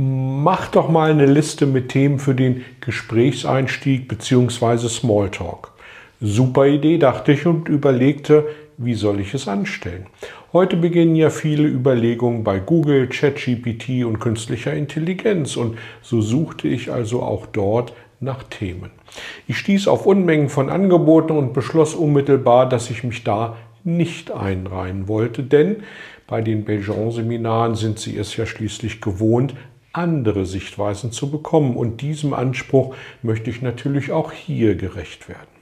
Mach doch mal eine Liste mit Themen für den Gesprächseinstieg bzw. Smalltalk. Super Idee, dachte ich und überlegte, wie soll ich es anstellen? Heute beginnen ja viele Überlegungen bei Google, ChatGPT und künstlicher Intelligenz und so suchte ich also auch dort nach Themen. Ich stieß auf Unmengen von Angeboten und beschloss unmittelbar, dass ich mich da nicht einreihen wollte, denn bei den Belgian-Seminaren sind Sie es ja schließlich gewohnt, andere Sichtweisen zu bekommen. Und diesem Anspruch möchte ich natürlich auch hier gerecht werden.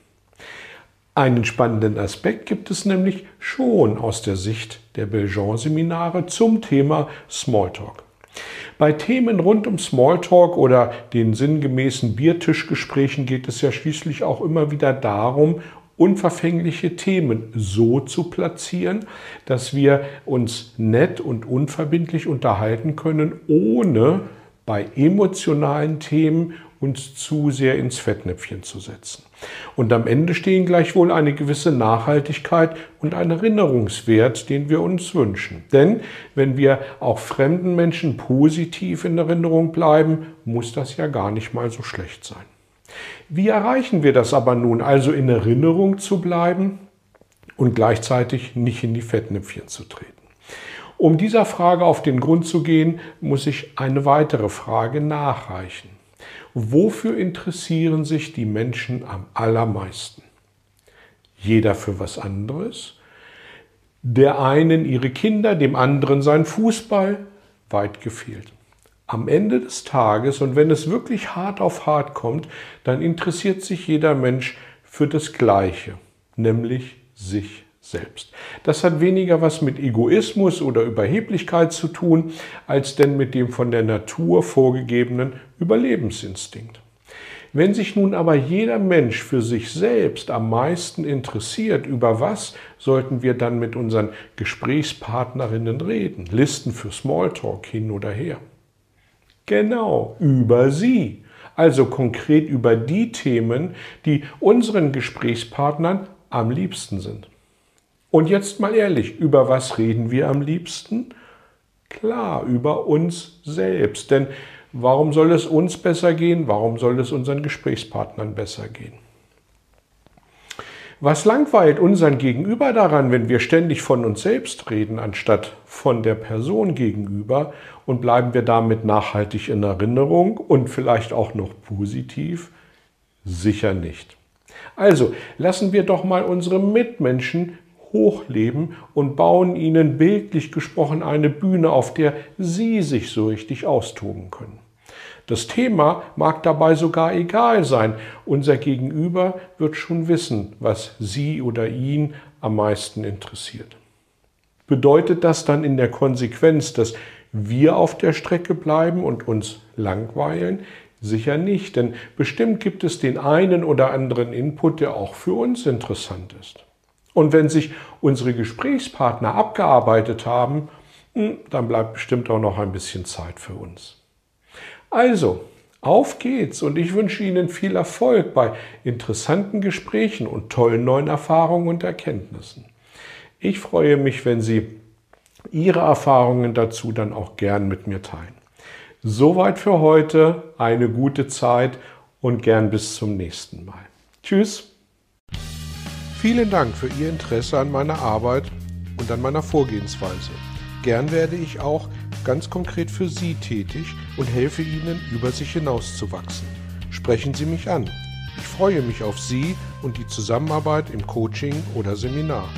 Einen spannenden Aspekt gibt es nämlich schon aus der Sicht der Belgian-Seminare zum Thema Smalltalk. Bei Themen rund um Smalltalk oder den sinngemäßen Biertischgesprächen geht es ja schließlich auch immer wieder darum, unverfängliche Themen so zu platzieren, dass wir uns nett und unverbindlich unterhalten können, ohne bei emotionalen Themen uns zu sehr ins Fettnäpfchen zu setzen. Und am Ende stehen gleichwohl eine gewisse Nachhaltigkeit und ein Erinnerungswert, den wir uns wünschen. Denn wenn wir auch fremden Menschen positiv in Erinnerung bleiben, muss das ja gar nicht mal so schlecht sein. Wie erreichen wir das aber nun, also in Erinnerung zu bleiben und gleichzeitig nicht in die Fettnäpfchen zu treten? Um dieser Frage auf den Grund zu gehen, muss ich eine weitere Frage nachreichen. Wofür interessieren sich die Menschen am allermeisten? Jeder für was anderes? Der einen ihre Kinder, dem anderen sein Fußball? Weit gefehlt am Ende des Tages und wenn es wirklich hart auf hart kommt, dann interessiert sich jeder Mensch für das Gleiche, nämlich sich selbst. Das hat weniger was mit Egoismus oder Überheblichkeit zu tun, als denn mit dem von der Natur vorgegebenen Überlebensinstinkt. Wenn sich nun aber jeder Mensch für sich selbst am meisten interessiert, über was sollten wir dann mit unseren Gesprächspartnerinnen reden? Listen für Smalltalk hin oder her. Genau, über sie. Also konkret über die Themen, die unseren Gesprächspartnern am liebsten sind. Und jetzt mal ehrlich, über was reden wir am liebsten? Klar, über uns selbst. Denn warum soll es uns besser gehen? Warum soll es unseren Gesprächspartnern besser gehen? Was langweilt unseren Gegenüber daran, wenn wir ständig von uns selbst reden, anstatt von der Person gegenüber? Und bleiben wir damit nachhaltig in Erinnerung und vielleicht auch noch positiv? Sicher nicht. Also lassen wir doch mal unsere Mitmenschen hochleben und bauen ihnen bildlich gesprochen eine Bühne, auf der sie sich so richtig austoben können. Das Thema mag dabei sogar egal sein. Unser Gegenüber wird schon wissen, was sie oder ihn am meisten interessiert. Bedeutet das dann in der Konsequenz, dass wir auf der Strecke bleiben und uns langweilen? Sicher nicht, denn bestimmt gibt es den einen oder anderen Input, der auch für uns interessant ist. Und wenn sich unsere Gesprächspartner abgearbeitet haben, hm, dann bleibt bestimmt auch noch ein bisschen Zeit für uns. Also, auf geht's und ich wünsche Ihnen viel Erfolg bei interessanten Gesprächen und tollen neuen Erfahrungen und Erkenntnissen. Ich freue mich, wenn Sie Ihre Erfahrungen dazu dann auch gern mit mir teilen. Soweit für heute, eine gute Zeit und gern bis zum nächsten Mal. Tschüss. Vielen Dank für Ihr Interesse an meiner Arbeit und an meiner Vorgehensweise. Gern werde ich auch ganz konkret für Sie tätig und helfe Ihnen, über sich hinauszuwachsen. Sprechen Sie mich an. Ich freue mich auf Sie und die Zusammenarbeit im Coaching oder Seminar.